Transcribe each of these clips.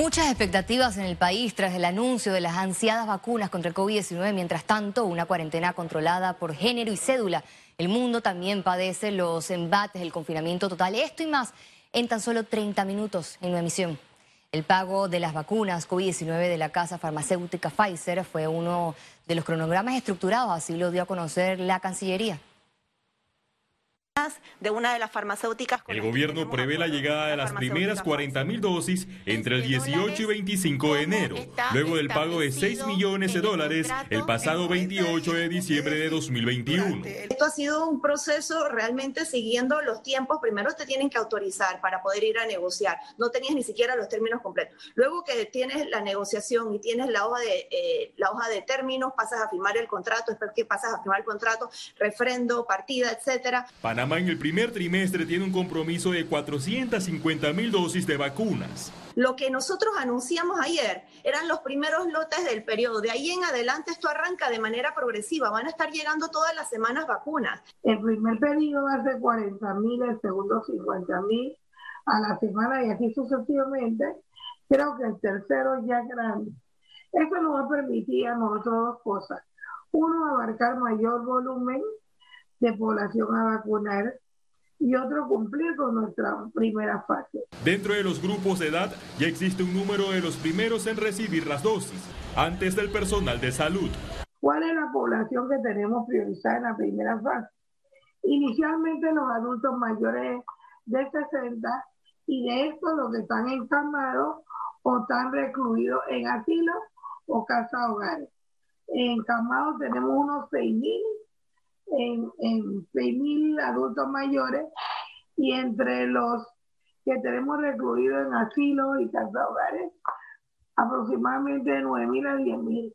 Muchas expectativas en el país tras el anuncio de las ansiadas vacunas contra el COVID-19. Mientras tanto, una cuarentena controlada por género y cédula. El mundo también padece los embates del confinamiento total. Esto y más en tan solo 30 minutos en una emisión. El pago de las vacunas COVID-19 de la casa farmacéutica Pfizer fue uno de los cronogramas estructurados, así lo dio a conocer la Cancillería de una de las farmacéuticas. el gobierno prevé la llegada de las primeras 40 mil dosis entre el 18 y 25 de enero, luego del pago de 6 millones de dólares el pasado 28 de diciembre de 2021. Esto ha sido un proceso realmente siguiendo los tiempos. Primero te tienen que autorizar para poder ir a negociar. No tenías ni siquiera los términos completos. Luego que tienes la negociación y tienes la hoja de, eh, la hoja de términos, pasas a firmar el contrato, después que pasas a firmar el contrato, refrendo, partida, etcétera. Panamá en el primer trimestre tiene un compromiso de 450 mil dosis de vacunas. Lo que nosotros anunciamos ayer eran los primeros lotes del periodo. De ahí en adelante esto arranca de manera progresiva. Van a estar llegando todas las semanas vacunas. El primer periodo va a ser 40 mil, el segundo 50 mil a la semana y así sucesivamente. Creo que el tercero ya grande. Eso nos va a permitir a nosotros dos cosas. Uno, abarcar mayor volumen de población a vacunar y otro cumplir con nuestra primera fase. Dentro de los grupos de edad ya existe un número de los primeros en recibir las dosis, antes del personal de salud. ¿Cuál es la población que tenemos priorizada en la primera fase? Inicialmente los adultos mayores de 60 y de estos los que están encamados o están recluidos en asilos o casa hogares. En encamados tenemos unos 6.000 en, en 6.000 adultos mayores y entre los que tenemos recluidos en asilo y casa hogares, aproximadamente 9.000 a 10.000.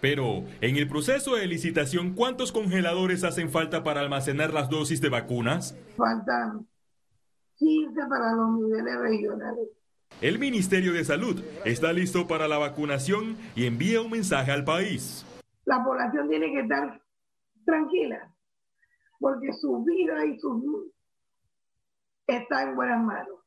Pero, en el proceso de licitación, ¿cuántos congeladores hacen falta para almacenar las dosis de vacunas? Faltan 15 para los niveles regionales. El Ministerio de Salud está listo para la vacunación y envía un mensaje al país. La población tiene que estar tranquila, porque su vida y su está en buenas manos.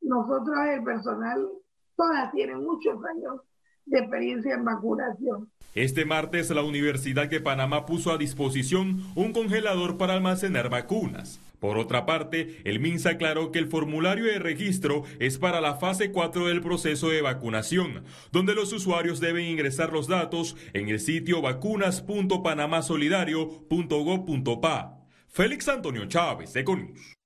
Nosotros, el personal, todas tienen muchos años de experiencia en vacunación. Este martes la Universidad de Panamá puso a disposición un congelador para almacenar vacunas. Por otra parte, el MINSA aclaró que el formulario de registro es para la fase 4 del proceso de vacunación, donde los usuarios deben ingresar los datos en el sitio vacunas.panamasolidario.gov.pa. Félix Antonio Chávez, Econius.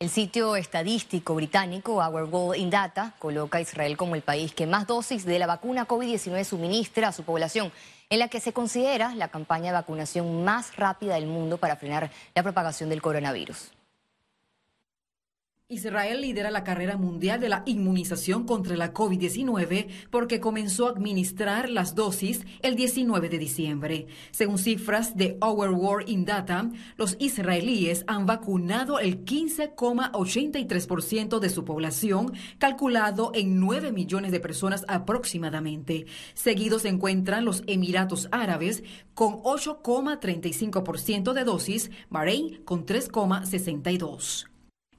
El sitio estadístico británico Our World in Data coloca a Israel como el país que más dosis de la vacuna COVID-19 suministra a su población, en la que se considera la campaña de vacunación más rápida del mundo para frenar la propagación del coronavirus. Israel lidera la carrera mundial de la inmunización contra la COVID-19 porque comenzó a administrar las dosis el 19 de diciembre. Según cifras de Our War in Data, los israelíes han vacunado el 15,83% de su población, calculado en 9 millones de personas aproximadamente. Seguidos se encuentran los Emiratos Árabes con 8,35% de dosis, Bahrein con 3,62%.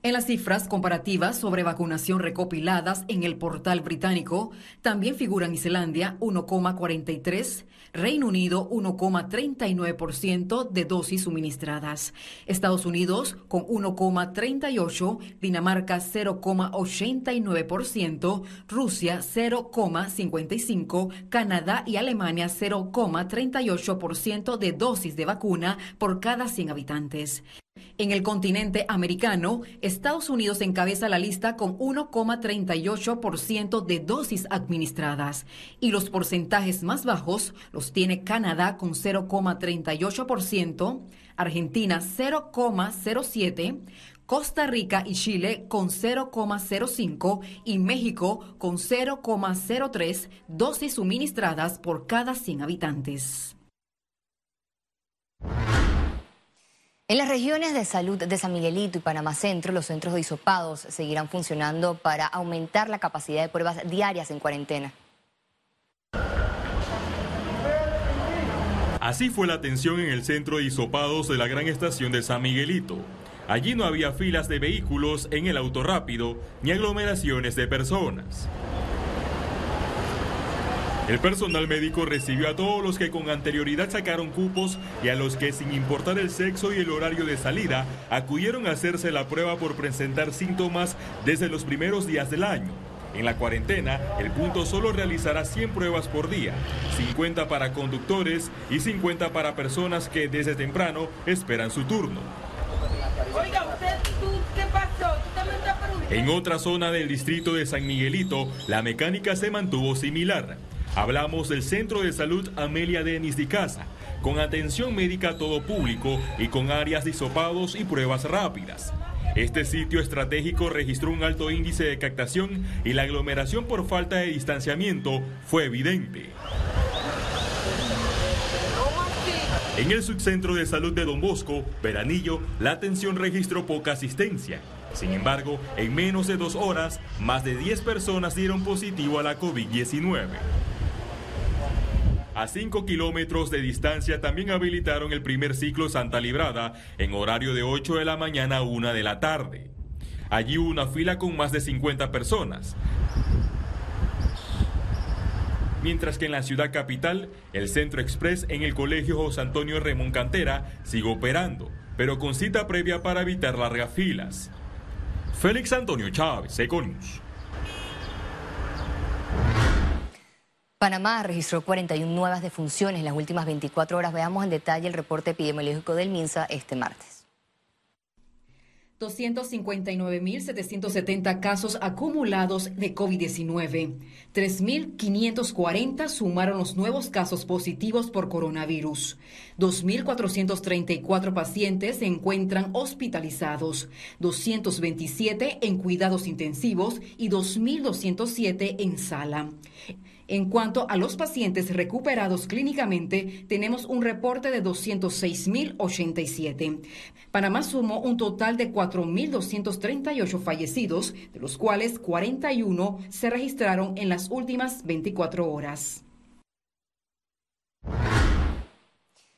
En las cifras comparativas sobre vacunación recopiladas en el portal británico, también figuran Islandia 1,43, Reino Unido 1,39% de dosis suministradas, Estados Unidos con 1,38, Dinamarca 0,89%, Rusia 0,55, Canadá y Alemania 0,38% de dosis de vacuna por cada 100 habitantes. En el continente americano, Estados Unidos encabeza la lista con 1,38% de dosis administradas y los porcentajes más bajos los tiene Canadá con 0,38%, Argentina 0,07%, Costa Rica y Chile con 0,05 y México con 0,03 dosis suministradas por cada 100 habitantes. En las regiones de salud de San Miguelito y Panamá Centro, los centros de hisopados seguirán funcionando para aumentar la capacidad de pruebas diarias en cuarentena. Así fue la atención en el centro de hisopados de la gran estación de San Miguelito. Allí no había filas de vehículos en el auto rápido ni aglomeraciones de personas. El personal médico recibió a todos los que con anterioridad sacaron cupos y a los que sin importar el sexo y el horario de salida acudieron a hacerse la prueba por presentar síntomas desde los primeros días del año. En la cuarentena, el punto solo realizará 100 pruebas por día, 50 para conductores y 50 para personas que desde temprano esperan su turno. En otra zona del distrito de San Miguelito, la mecánica se mantuvo similar. Hablamos del Centro de Salud Amelia Denis de Casa, con atención médica a todo público y con áreas de y pruebas rápidas. Este sitio estratégico registró un alto índice de captación y la aglomeración por falta de distanciamiento fue evidente. En el subcentro de salud de Don Bosco, Veranillo, la atención registró poca asistencia. Sin embargo, en menos de dos horas, más de 10 personas dieron positivo a la COVID-19. A 5 kilómetros de distancia también habilitaron el primer ciclo Santa Librada en horario de 8 de la mañana a 1 de la tarde. Allí hubo una fila con más de 50 personas. Mientras que en la ciudad capital, el Centro Express en el Colegio José Antonio Remón Cantera sigue operando, pero con cita previa para evitar largas filas. Félix Antonio Chávez, Econius. Panamá registró 41 nuevas defunciones en las últimas 24 horas. Veamos en detalle el reporte epidemiológico del MINSA este martes. 259.770 casos acumulados de COVID-19. 3.540 sumaron los nuevos casos positivos por coronavirus. 2.434 pacientes se encuentran hospitalizados, 227 en cuidados intensivos y 2.207 en sala. En cuanto a los pacientes recuperados clínicamente, tenemos un reporte de 206.087. Panamá sumó un total de 4.238 fallecidos, de los cuales 41 se registraron en las últimas 24 horas.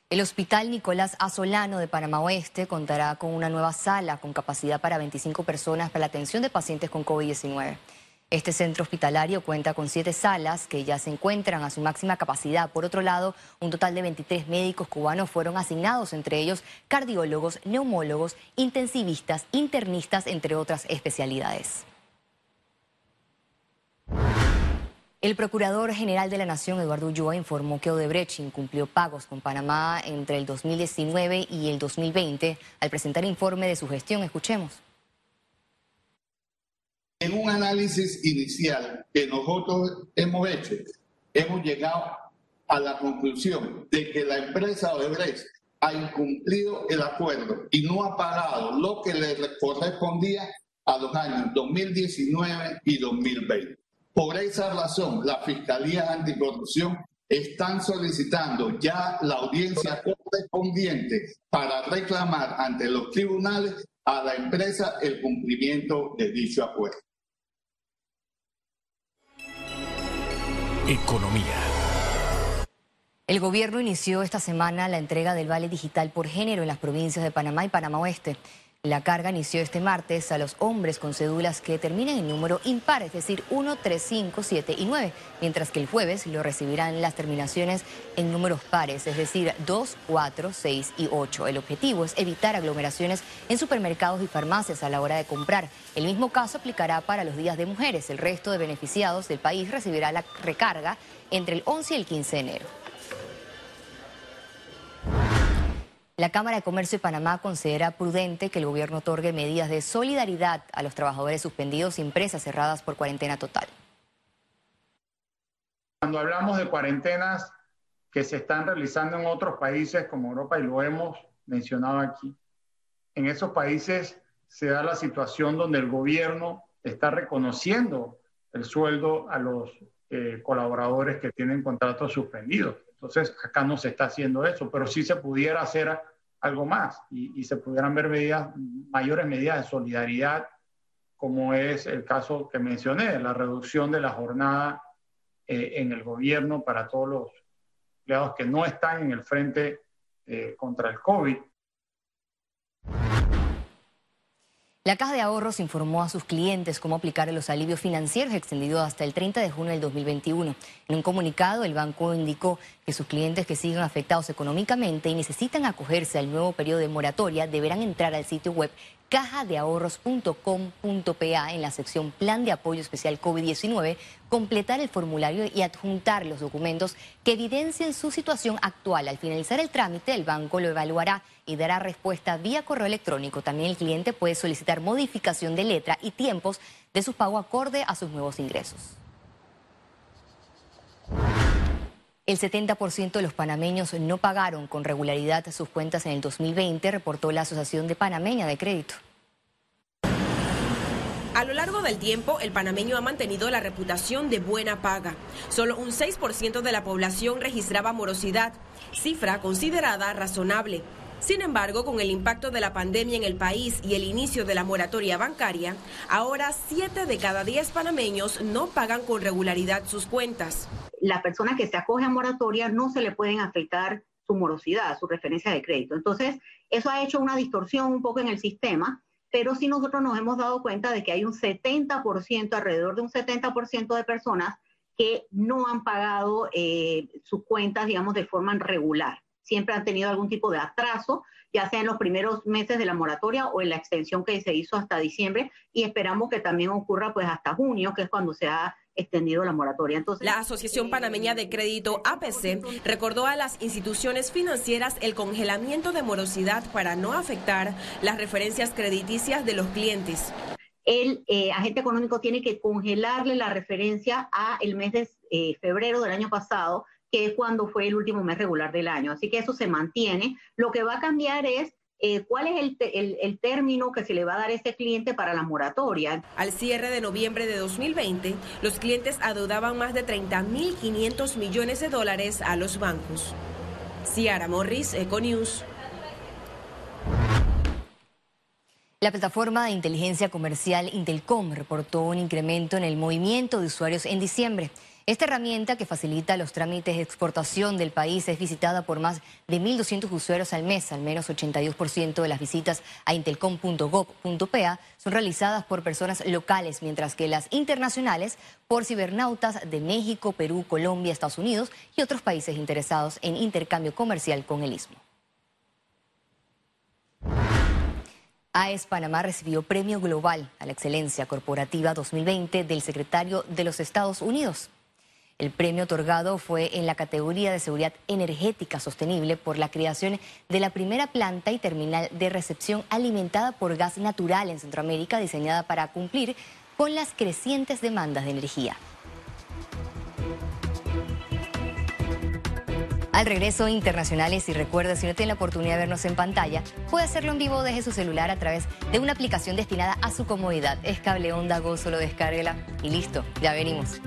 El Hospital Nicolás Azolano de Panamá Oeste contará con una nueva sala con capacidad para 25 personas para la atención de pacientes con COVID-19. Este centro hospitalario cuenta con siete salas que ya se encuentran a su máxima capacidad. Por otro lado, un total de 23 médicos cubanos fueron asignados, entre ellos cardiólogos, neumólogos, intensivistas, internistas, entre otras especialidades. El Procurador General de la Nación, Eduardo Ulloa, informó que Odebrecht incumplió pagos con Panamá entre el 2019 y el 2020. Al presentar informe de su gestión, escuchemos. En un análisis inicial que nosotros hemos hecho, hemos llegado a la conclusión de que la empresa Odebrecht ha incumplido el acuerdo y no ha pagado lo que le correspondía a los años 2019 y 2020. Por esa razón, la Fiscalía Anticorrupción están solicitando ya la audiencia correspondiente para reclamar ante los tribunales a la empresa el cumplimiento de dicho acuerdo. Economía. El gobierno inició esta semana la entrega del vale digital por género en las provincias de Panamá y Panamá Oeste. La carga inició este martes a los hombres con cédulas que terminen en número impar, es decir, 1, 3, 5, 7 y 9, mientras que el jueves lo recibirán las terminaciones en números pares, es decir, 2, 4, 6 y 8. El objetivo es evitar aglomeraciones en supermercados y farmacias a la hora de comprar. El mismo caso aplicará para los días de mujeres. El resto de beneficiados del país recibirá la recarga entre el 11 y el 15 de enero. La Cámara de Comercio de Panamá considera prudente que el gobierno otorgue medidas de solidaridad a los trabajadores suspendidos y empresas cerradas por cuarentena total. Cuando hablamos de cuarentenas que se están realizando en otros países como Europa y lo hemos mencionado aquí, en esos países se da la situación donde el gobierno está reconociendo el sueldo a los eh, colaboradores que tienen contratos suspendidos. Entonces, acá no se está haciendo eso, pero sí se pudiera hacer algo más y, se pudieran ver medidas, mayores medidas de solidaridad, como es el caso que mencioné, la reducción de la jornada eh, en el gobierno para todos los empleados que no están en el frente eh, contra el COVID. La Caja de Ahorros informó a sus clientes cómo aplicar los alivios financieros extendidos hasta el 30 de junio del 2021. En un comunicado, el banco indicó que sus clientes que sigan afectados económicamente y necesitan acogerse al nuevo periodo de moratoria deberán entrar al sitio web cajadeahorros.com.pa en la sección Plan de Apoyo Especial COVID-19, completar el formulario y adjuntar los documentos que evidencien su situación actual. Al finalizar el trámite, el banco lo evaluará y dará respuesta vía correo electrónico. También el cliente puede solicitar modificación de letra y tiempos de su pago acorde a sus nuevos ingresos. El 70% de los panameños no pagaron con regularidad sus cuentas en el 2020, reportó la Asociación de Panameña de Crédito. A lo largo del tiempo, el panameño ha mantenido la reputación de buena paga. Solo un 6% de la población registraba morosidad, cifra considerada razonable. Sin embargo, con el impacto de la pandemia en el país y el inicio de la moratoria bancaria, ahora 7 de cada 10 panameños no pagan con regularidad sus cuentas. La persona que se acoge a moratoria no se le pueden afectar su morosidad, su referencia de crédito. Entonces, eso ha hecho una distorsión un poco en el sistema, pero sí nosotros nos hemos dado cuenta de que hay un 70%, alrededor de un 70% de personas que no han pagado eh, sus cuentas, digamos, de forma regular siempre han tenido algún tipo de atraso, ya sea en los primeros meses de la moratoria o en la extensión que se hizo hasta diciembre y esperamos que también ocurra pues hasta junio, que es cuando se ha extendido la moratoria. Entonces, la Asociación Panameña de Crédito APC recordó a las instituciones financieras el congelamiento de morosidad para no afectar las referencias crediticias de los clientes. El eh, agente económico tiene que congelarle la referencia a el mes de eh, febrero del año pasado que es cuando fue el último mes regular del año. Así que eso se mantiene. Lo que va a cambiar es eh, cuál es el, el, término que se le va a dar a ese cliente para la moratoria. Al cierre de noviembre de 2020, los clientes adeudaban más de 30.500 millones de dólares a los bancos. Ciara Morris, Econews. La plataforma de inteligencia comercial Intelcom reportó un incremento en el movimiento de usuarios en diciembre. Esta herramienta que facilita los trámites de exportación del país es visitada por más de 1.200 usuarios al mes. Al menos 82% de las visitas a intelcom.gov.pa son realizadas por personas locales, mientras que las internacionales por cibernautas de México, Perú, Colombia, Estados Unidos y otros países interesados en intercambio comercial con el istmo. AES Panamá recibió Premio Global a la Excelencia Corporativa 2020 del secretario de los Estados Unidos. El premio otorgado fue en la categoría de seguridad energética sostenible por la creación de la primera planta y terminal de recepción alimentada por gas natural en Centroamérica diseñada para cumplir con las crecientes demandas de energía. Al regreso internacionales y recuerda, si no tiene la oportunidad de vernos en pantalla, puede hacerlo en vivo desde su celular a través de una aplicación destinada a su comodidad. Es cable onda, go, solo descárguela y listo, ya venimos.